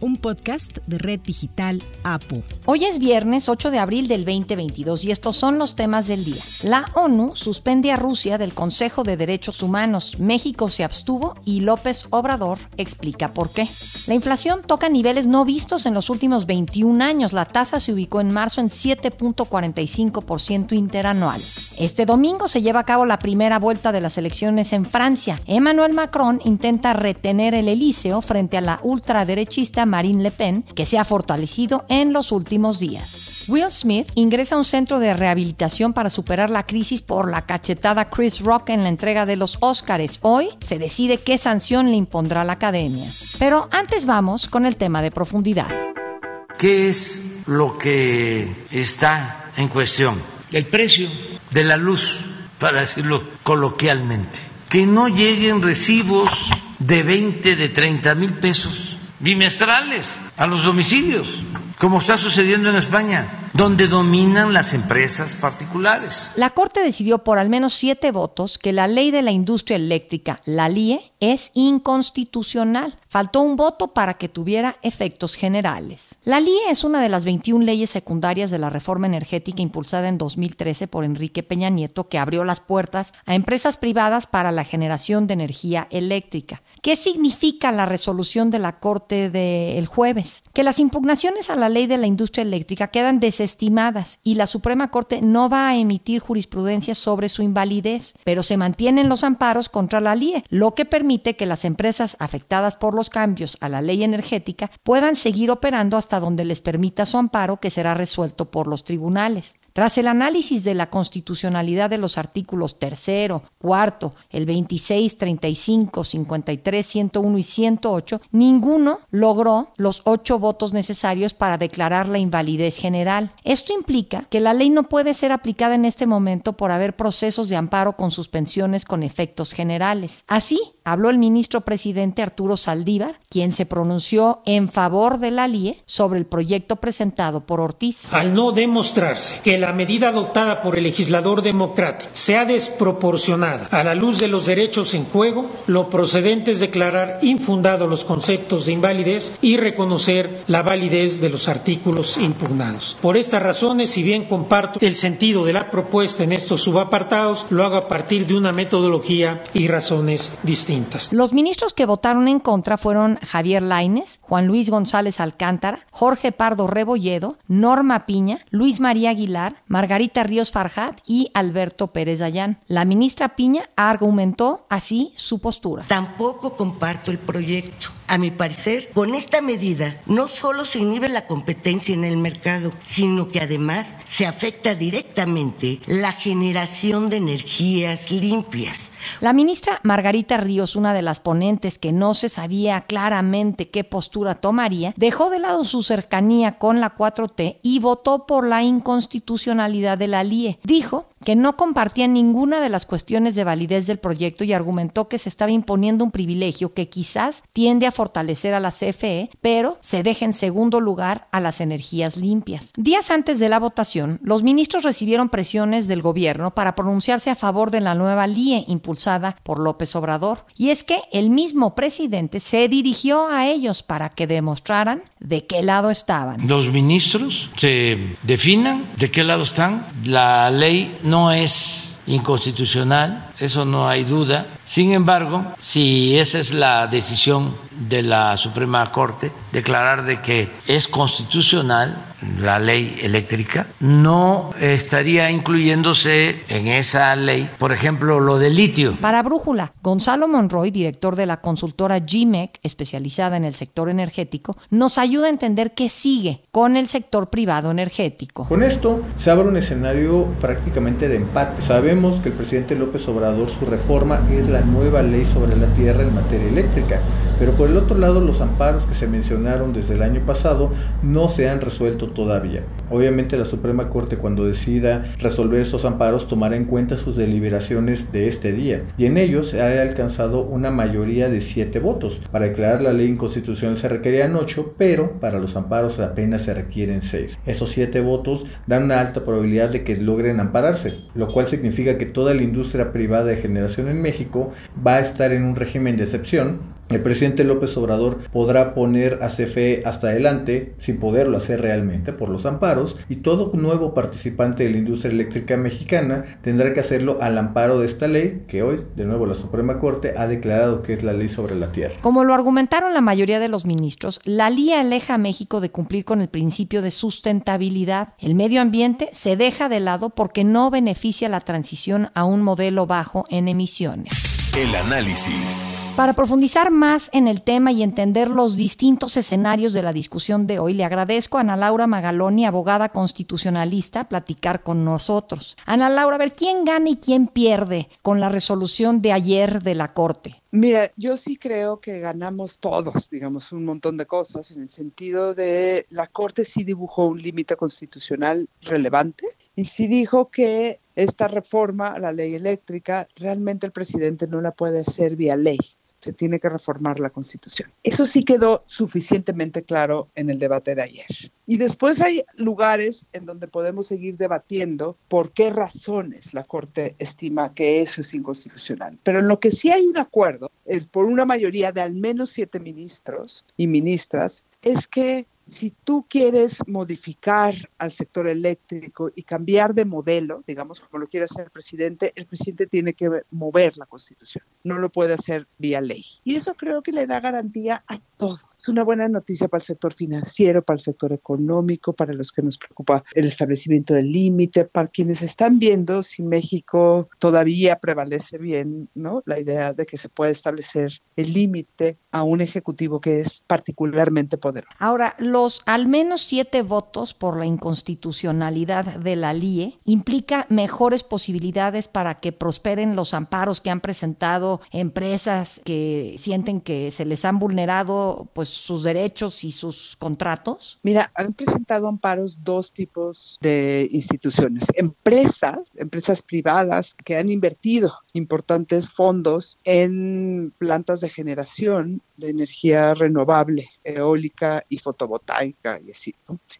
un podcast de Red Digital APO. Hoy es viernes 8 de abril del 2022 y estos son los temas del día. La ONU suspende a Rusia del Consejo de Derechos Humanos. México se abstuvo y López Obrador explica por qué. La inflación toca niveles no vistos en los últimos 21 años. La tasa se ubicó en marzo en 7.45% interanual. Este domingo se lleva a cabo la primera vuelta de las elecciones en Francia. Emmanuel Macron intenta retener el Elíseo frente a la ultraderechista Marine Le Pen, que se ha fortalecido en los últimos días. Will Smith ingresa a un centro de rehabilitación para superar la crisis por la cachetada Chris Rock en la entrega de los Oscars. Hoy se decide qué sanción le impondrá la academia. Pero antes vamos con el tema de profundidad. ¿Qué es lo que está en cuestión? El precio de la luz, para decirlo coloquialmente. Que no lleguen recibos de 20, de 30 mil pesos bimestrales a los domicilios, como está sucediendo en España, donde dominan las empresas particulares. La Corte decidió por al menos siete votos que la ley de la industria eléctrica, la LIE, es inconstitucional. Faltó un voto para que tuviera efectos generales. La LIE es una de las 21 leyes secundarias de la reforma energética impulsada en 2013 por Enrique Peña Nieto que abrió las puertas a empresas privadas para la generación de energía eléctrica. ¿Qué significa la resolución de la Corte del jueves? Que las impugnaciones a la ley de la industria eléctrica quedan desestimadas y la Suprema Corte no va a emitir jurisprudencia sobre su invalidez, pero se mantienen los amparos contra la LIE, lo que permite que las empresas afectadas por los cambios a la ley energética puedan seguir operando hasta donde les permita su amparo que será resuelto por los tribunales. Tras el análisis de la constitucionalidad de los artículos tercero, cuarto, el 26, 35, 53, 101 y 108, ninguno logró los ocho votos necesarios para declarar la invalidez general. Esto implica que la ley no puede ser aplicada en este momento por haber procesos de amparo con suspensiones con efectos generales. Así, habló el ministro presidente Arturo Saldívar, quien se pronunció en favor de la LIE sobre el proyecto presentado por Ortiz. Al no demostrarse que la medida adoptada por el legislador democrático sea desproporcionada a la luz de los derechos en juego, lo procedente es declarar infundados los conceptos de invalidez y reconocer la validez de los artículos impugnados. Por estas razones, si bien comparto el sentido de la propuesta en estos subapartados, lo hago a partir de una metodología y razones distintas. Los ministros que votaron en contra fueron Javier Laines, Juan Luis González Alcántara, Jorge Pardo Rebolledo, Norma Piña, Luis María Aguilar, Margarita Ríos Farjat y Alberto Pérez Dayán. La ministra Piña argumentó así su postura. Tampoco comparto el proyecto. A mi parecer, con esta medida no solo se inhibe la competencia en el mercado, sino que además se afecta directamente la generación de energías limpias. La ministra Margarita Ríos, una de las ponentes que no se sabía claramente qué postura tomaría, dejó de lado su cercanía con la 4T y votó por la inconstitucionalidad de la LIE. Dijo que no compartía ninguna de las cuestiones de validez del proyecto y argumentó que se estaba imponiendo un privilegio que quizás tiende a fortalecer a la CFE, pero se deja en segundo lugar a las energías limpias. Días antes de la votación, los ministros recibieron presiones del gobierno para pronunciarse a favor de la nueva LIE impulsada por López Obrador. Y es que el mismo presidente se dirigió a ellos para que demostraran de qué lado estaban. Los ministros se definan de qué lado están. La ley no es inconstitucional, eso no hay duda. Sin embargo, si esa es la decisión de la Suprema Corte, declarar de que es constitucional la ley eléctrica, no estaría incluyéndose en esa ley, por ejemplo, lo del litio. Para Brújula, Gonzalo Monroy, director de la consultora GMEC, especializada en el sector energético, nos ayuda a entender qué sigue con el sector privado energético. Con esto se abre un escenario prácticamente de empate. Sabemos que el presidente López Obrador, su reforma es la nueva ley sobre la tierra en materia eléctrica, pero por el otro lado los amparos que se mencionaron desde el año pasado no se han resuelto todavía. Obviamente la Suprema Corte cuando decida resolver esos amparos tomará en cuenta sus deliberaciones de este día y en ellos se ha alcanzado una mayoría de 7 votos. Para declarar la ley inconstitucional se requerían 8, pero para los amparos apenas se requieren 6. Esos 7 votos dan una alta probabilidad de que logren ampararse, lo cual significa que toda la industria privada de generación en México va a estar en un régimen de excepción el presidente López Obrador podrá poner a CFE hasta adelante sin poderlo hacer realmente por los amparos y todo nuevo participante de la industria eléctrica mexicana tendrá que hacerlo al amparo de esta ley que hoy de nuevo la Suprema Corte ha declarado que es la ley sobre la tierra. Como lo argumentaron la mayoría de los ministros, la LIA aleja a México de cumplir con el principio de sustentabilidad. El medio ambiente se deja de lado porque no beneficia la transición a un modelo bajo en emisiones. El análisis. Para profundizar más en el tema y entender los distintos escenarios de la discusión de hoy, le agradezco a Ana Laura Magaloni, abogada constitucionalista, platicar con nosotros. Ana Laura, a ver, ¿quién gana y quién pierde con la resolución de ayer de la Corte? Mira, yo sí creo que ganamos todos, digamos, un montón de cosas, en el sentido de la Corte sí dibujó un límite constitucional relevante y sí dijo que esta reforma a la ley eléctrica realmente el presidente no la puede hacer vía ley. Se tiene que reformar la Constitución. Eso sí quedó suficientemente claro en el debate de ayer. Y después hay lugares en donde podemos seguir debatiendo por qué razones la Corte estima que eso es inconstitucional. Pero en lo que sí hay un acuerdo es por una mayoría de al menos siete ministros y ministras, es que si tú quieres modificar al sector eléctrico y cambiar de modelo, digamos, como lo quiere hacer el presidente, el presidente tiene que mover la constitución, no lo puede hacer vía ley. Y eso creo que le da garantía a todo. Es una buena noticia para el sector financiero, para el sector económico, para los que nos preocupa el establecimiento del límite, para quienes están viendo si México todavía prevalece bien, ¿no? La idea de que se puede establecer el límite a un ejecutivo que es particularmente poderoso. Ahora, los al menos siete votos por la inconstitucionalidad de la LIE implica mejores posibilidades para que prosperen los amparos que han presentado empresas que sienten que se les han vulnerado pues sus derechos y sus contratos. Mira, han presentado amparos dos tipos de instituciones, empresas, empresas privadas que han invertido importantes fondos en plantas de generación de energía renovable, eólica y fotovoltaica y así.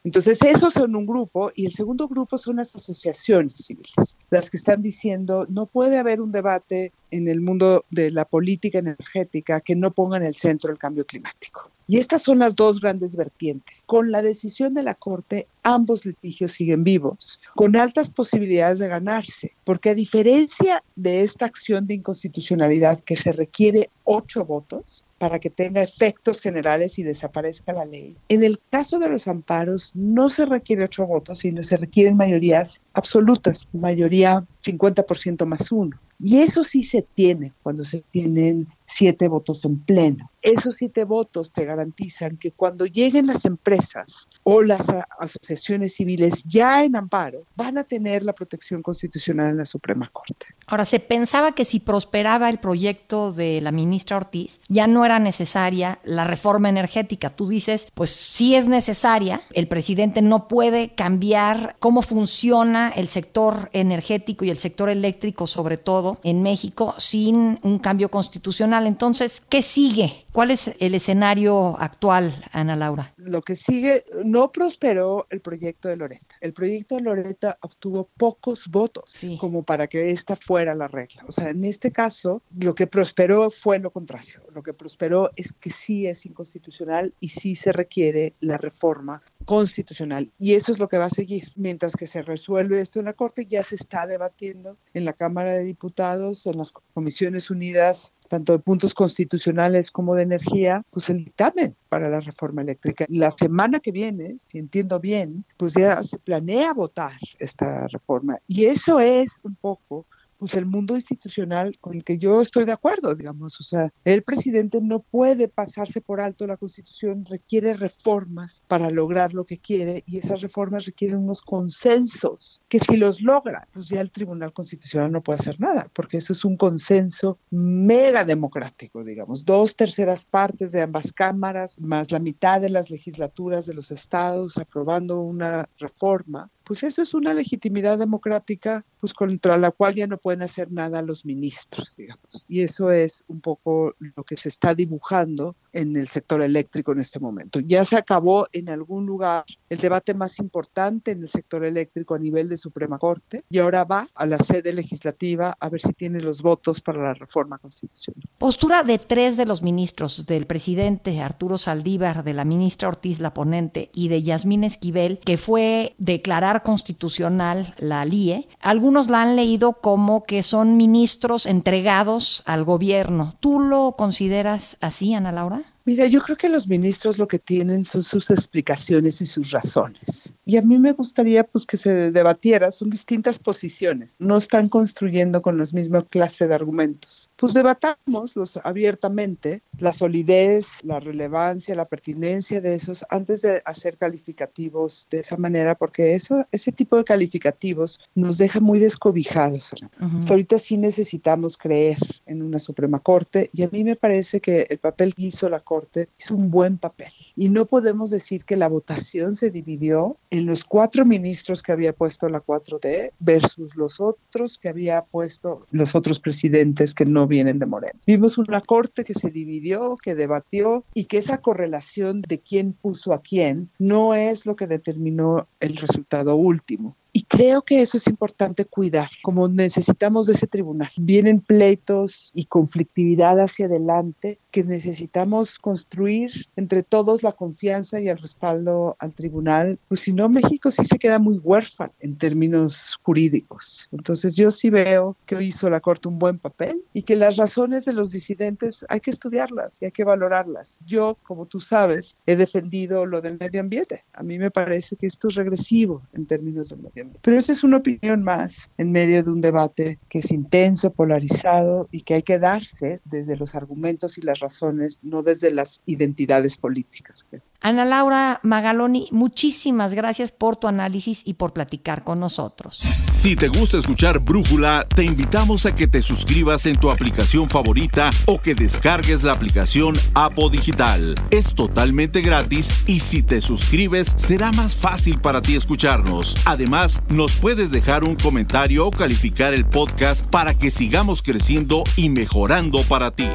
Entonces, esos son un grupo y el segundo grupo son las asociaciones civiles, las que están diciendo no puede haber un debate en el mundo de la política energética que no ponga en el centro el cambio climático. Y estas son las dos grandes vertientes. Con la decisión de la Corte, ambos litigios siguen vivos, con altas posibilidades de ganarse, porque a diferencia de esta acción de inconstitucionalidad que se requiere ocho votos, para que tenga efectos generales y desaparezca la ley. En el caso de los amparos no se requiere ocho votos, sino se requieren mayorías absolutas, mayoría 50% más uno. Y eso sí se tiene cuando se tienen siete votos en pleno. Esos siete votos te garantizan que cuando lleguen las empresas o las asociaciones civiles ya en amparo, van a tener la protección constitucional en la Suprema Corte. Ahora, se pensaba que si prosperaba el proyecto de la ministra Ortiz, ya no era necesaria la reforma energética. Tú dices, pues sí es necesaria, el presidente no puede cambiar cómo funciona el sector energético y el sector eléctrico, sobre todo en México, sin un cambio constitucional entonces, ¿qué sigue? ¿Cuál es el escenario actual, Ana Laura? Lo que sigue, no prosperó el proyecto de Loreta. El proyecto de Loreta obtuvo pocos votos como para que esta fuera la regla. O sea, en este caso, lo que prosperó fue lo contrario. Lo que prosperó es que sí es inconstitucional y sí se requiere la reforma constitucional. Y eso es lo que va a seguir. Mientras que se resuelve esto en la Corte, ya se está debatiendo en la Cámara de Diputados, en las Comisiones Unidas tanto de puntos constitucionales como de energía, pues el dictamen para la reforma eléctrica. La semana que viene, si entiendo bien, pues ya se planea votar esta reforma. Y eso es un poco pues el mundo institucional con el que yo estoy de acuerdo, digamos, o sea, el presidente no puede pasarse por alto la Constitución, requiere reformas para lograr lo que quiere y esas reformas requieren unos consensos que si los logra, pues ya el Tribunal Constitucional no puede hacer nada, porque eso es un consenso mega democrático, digamos, dos terceras partes de ambas cámaras, más la mitad de las legislaturas de los estados aprobando una reforma, pues eso es una legitimidad democrática pues contra la cual ya no pueden hacer nada los ministros, digamos. Y eso es un poco lo que se está dibujando en el sector eléctrico en este momento. Ya se acabó en algún lugar el debate más importante en el sector eléctrico a nivel de Suprema Corte y ahora va a la sede legislativa a ver si tiene los votos para la reforma constitucional. Postura de tres de los ministros, del presidente Arturo Saldívar, de la ministra Ortiz la ponente y de Yasmín Esquivel, que fue declarar constitucional la LIE. Algunos la han leído como que son ministros entregados al gobierno. ¿Tú lo consideras así, Ana Laura? Mira, yo creo que los ministros lo que tienen son sus explicaciones y sus razones. Y a mí me gustaría pues que se debatiera, son distintas posiciones, no están construyendo con la misma clase de argumentos. Pues debatámoslos abiertamente, la solidez, la relevancia, la pertinencia de esos antes de hacer calificativos de esa manera, porque eso, ese tipo de calificativos nos deja muy descobijados. Pues, ahorita sí necesitamos creer en una Suprema Corte y a mí me parece que el papel que hizo la Corte hizo un buen papel. Y no podemos decir que la votación se dividió en los cuatro ministros que había puesto la 4D versus los otros que había puesto los otros presidentes que no vienen de Moreno. Vimos una corte que se dividió, que debatió y que esa correlación de quién puso a quién no es lo que determinó el resultado último. Y creo que eso es importante cuidar, como necesitamos de ese tribunal. Vienen pleitos y conflictividad hacia adelante que necesitamos construir entre todos la confianza y el respaldo al tribunal, pues si no, México sí se queda muy huérfano en términos jurídicos. Entonces yo sí veo que hizo la Corte un buen papel y que las razones de los disidentes hay que estudiarlas y hay que valorarlas. Yo, como tú sabes, he defendido lo del medio ambiente. A mí me parece que esto es regresivo en términos del medio ambiente. Pero esa es una opinión más en medio de un debate que es intenso, polarizado y que hay que darse desde los argumentos y las razones, no desde las identidades políticas. Ana Laura Magaloni, muchísimas gracias por tu análisis y por platicar con nosotros. Si te gusta escuchar Brújula, te invitamos a que te suscribas en tu aplicación favorita o que descargues la aplicación Apo Digital. Es totalmente gratis y si te suscribes será más fácil para ti escucharnos. Además, nos puedes dejar un comentario o calificar el podcast para que sigamos creciendo y mejorando para ti.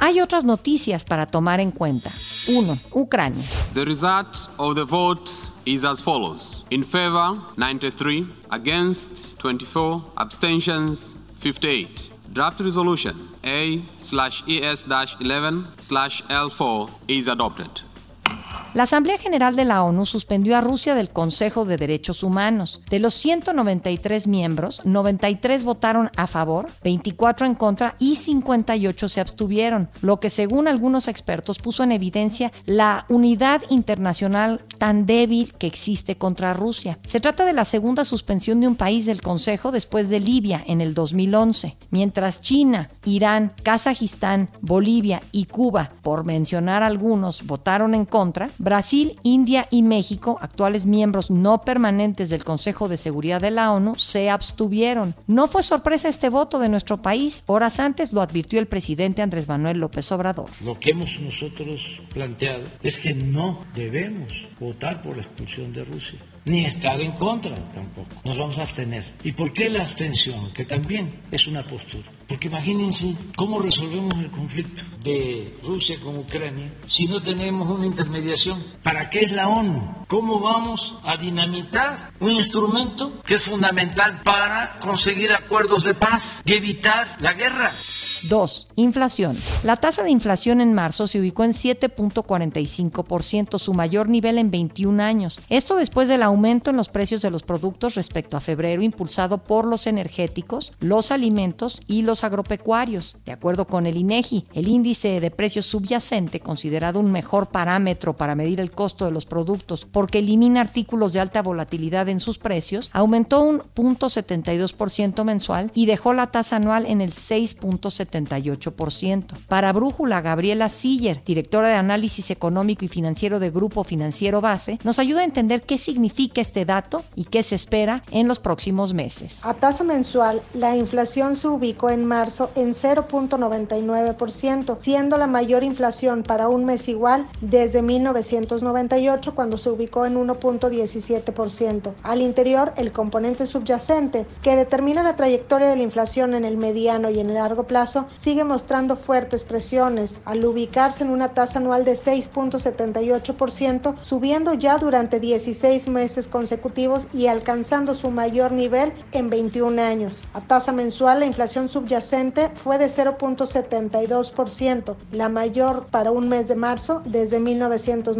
Hay otras noticias para tomar en cuenta. 1. Ucrania. The result of the vote is as follows. In favor, 93. Against, 24. Abstentions, 58. Draft resolution A slash ES 11 slash L4 is adopted. La Asamblea General de la ONU suspendió a Rusia del Consejo de Derechos Humanos. De los 193 miembros, 93 votaron a favor, 24 en contra y 58 se abstuvieron, lo que según algunos expertos puso en evidencia la unidad internacional tan débil que existe contra Rusia. Se trata de la segunda suspensión de un país del Consejo después de Libia en el 2011, mientras China, Irán, Kazajistán, Bolivia y Cuba, por mencionar algunos, votaron en contra, Brasil, India y México, actuales miembros no permanentes del Consejo de Seguridad de la ONU, se abstuvieron. No fue sorpresa este voto de nuestro país. Horas antes lo advirtió el presidente Andrés Manuel López Obrador. Lo que hemos nosotros planteado es que no debemos votar por la expulsión de Rusia, ni estar en contra tampoco. Nos vamos a abstener. ¿Y por qué la abstención? Que también es una postura. Porque imagínense cómo resolvemos el conflicto de Rusia con Ucrania si no tenemos una intermediación ¿Para qué es la ONU? ¿Cómo vamos a dinamitar un instrumento que es fundamental para conseguir acuerdos de paz y evitar la guerra? 2. Inflación. La tasa de inflación en marzo se ubicó en 7.45%, su mayor nivel en 21 años. Esto después del aumento en los precios de los productos respecto a febrero impulsado por los energéticos, los alimentos y los agropecuarios. De acuerdo con el INEGI, el índice de precios subyacente, considerado un mejor parámetro para medir el costo de los productos porque elimina artículos de alta volatilidad en sus precios, aumentó un 0.72% mensual y dejó la tasa anual en el 6.78%. Para Brújula, Gabriela Siller, directora de análisis económico y financiero de Grupo Financiero Base, nos ayuda a entender qué significa este dato y qué se espera en los próximos meses. A tasa mensual, la inflación se ubicó en marzo en 0.99%, siendo la mayor inflación para un mes igual desde 1998 cuando se ubicó en 1.17%. Al interior, el componente subyacente, que determina la trayectoria de la inflación en el mediano y en el largo plazo, sigue mostrando fuertes presiones al ubicarse en una tasa anual de 6.78%, subiendo ya durante 16 meses consecutivos y alcanzando su mayor nivel en 21 años. A tasa mensual, la inflación subyacente fue de 0.72%, la mayor para un mes de marzo desde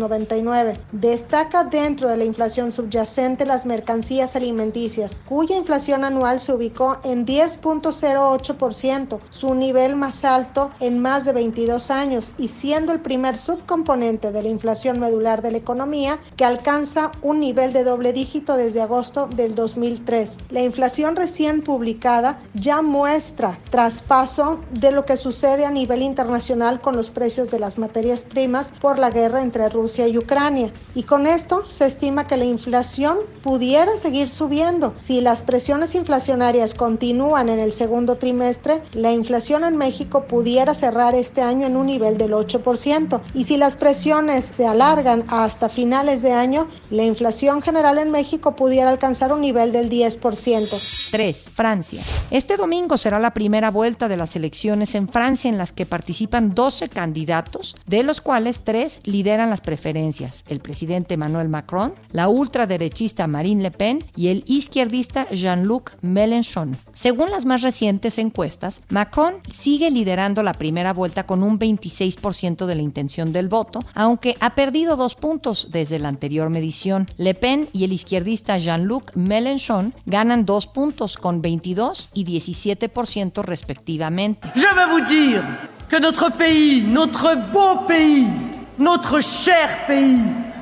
1999. Destaca dentro de la inflación subyacente las mercancías alimenticias, cuya inflación anual se ubicó en 10.08%, su nivel más alto en más de 22 años y siendo el primer subcomponente de la inflación medular de la economía que alcanza un nivel de doble dígito desde agosto del 2003. La inflación recién publicada ya muestra traspaso de lo que sucede a nivel internacional con los precios de las materias primas por la guerra entre Rusia y Ucrania. Y con esto se estima que la inflación pudiera seguir subiendo. Si las presiones inflacionarias continúan en el segundo trimestre, la inflación en México pudiera cerrar este año en un nivel del 8%. Y si las presiones se alargan hasta finales de año, la inflación general en México pudiera alcanzar un nivel del 10%. 3. Francia. Este domingo será la primera vuelta de las elecciones en Francia en las que participan 12 candidatos, de los cuales tres lideran las preferencias, el presidente Emmanuel Macron, la ultraderechista Marine Le Pen y el izquierdista Jean-Luc Mélenchon. Según las más recientes encuestas, Macron sigue liderando la primera vuelta con un 26% de la intención del voto, aunque ha perdido dos puntos desde la anterior medición. Le Pen y el izquierdista Jean-Luc Mélenchon ganan dos puntos con 22 y 17% respectivamente. Je vais dire que notre pays, notre beau pays, notre cher pays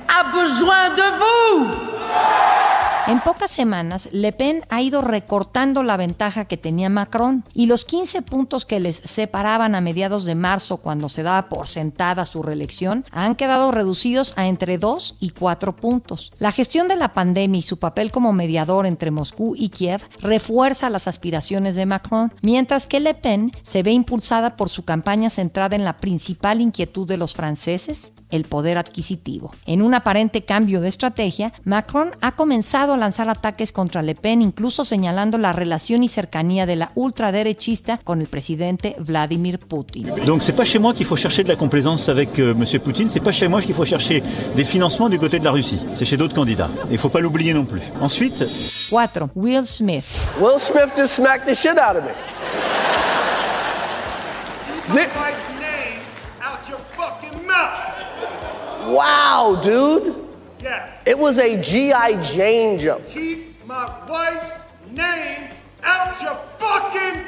a besoin de vous. En pocas semanas, Le Pen ha ido recortando la ventaja que tenía Macron y los 15 puntos que les separaban a mediados de marzo cuando se daba por sentada su reelección han quedado reducidos a entre 2 y 4 puntos. La gestión de la pandemia y su papel como mediador entre Moscú y Kiev refuerza las aspiraciones de Macron, mientras que Le Pen se ve impulsada por su campaña centrada en la principal inquietud de los franceses, el poder adquisitivo. En un aparente cambio de estrategia, Macron ha comenzado a lanzar ataques contra Le Pen, incluso señalando la relación y cercanía de la ultraderechista con el presidente Vladimir Putin. Donc c'est pas chez moi qu'il faut chercher de la complaisance avec euh, monsieur Poutine, c'est pas chez moi qu'il faut chercher des financements du côté de la Russie, c'est chez d'autres candidats. Il faut pas l'oublier non plus. Ensuite, 4. Will Smith. Will Smith just smacked the shit out of me. Thi- Wow, dude. Yeah. It was a G.I. Jane jump. Keep my wife's name out your fucking mouth.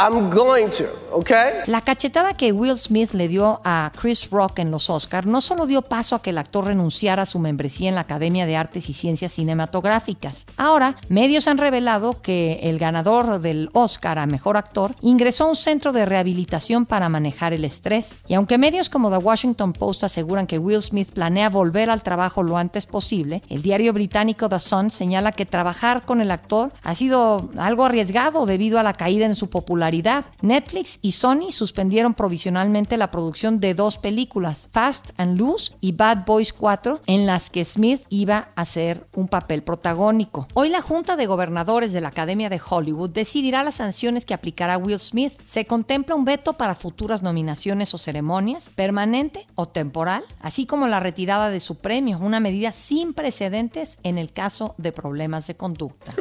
I'm going to, okay? La cachetada que Will Smith le dio a Chris Rock en los Oscars no solo dio paso a que el actor renunciara a su membresía en la Academia de Artes y Ciencias Cinematográficas. Ahora, medios han revelado que el ganador del Oscar a Mejor Actor ingresó a un centro de rehabilitación para manejar el estrés. Y aunque medios como The Washington Post aseguran que Will Smith planea volver al trabajo lo antes posible, el diario británico The Sun señala que trabajar con el actor ha sido algo arriesgado debido a la caída en su popularidad. Netflix y Sony suspendieron provisionalmente la producción de dos películas, Fast and Loose y Bad Boys 4, en las que Smith iba a hacer un papel protagónico. Hoy la Junta de Gobernadores de la Academia de Hollywood decidirá las sanciones que aplicará Will Smith. Se contempla un veto para futuras nominaciones o ceremonias, permanente o temporal, así como la retirada de su premio, una medida sin precedentes en el caso de problemas de conducta.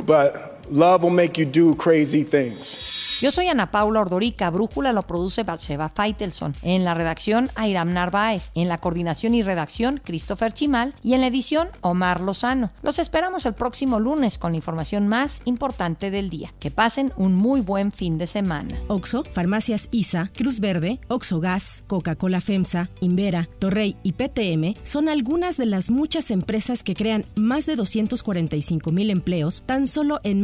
Love will make you do crazy things. Yo soy Ana Paula Ordorica. Brújula lo produce Batseba Feitelson. En la redacción, Airam Narváez. En la coordinación y redacción, Christopher Chimal. Y en la edición, Omar Lozano. Los esperamos el próximo lunes con la información más importante del día. Que pasen un muy buen fin de semana. Oxo, Farmacias ISA, Cruz Verde, Oxo Gas, Coca-Cola FEMSA, Invera, Torrey y PTM son algunas de las muchas empresas que crean más de 245 mil empleos tan solo en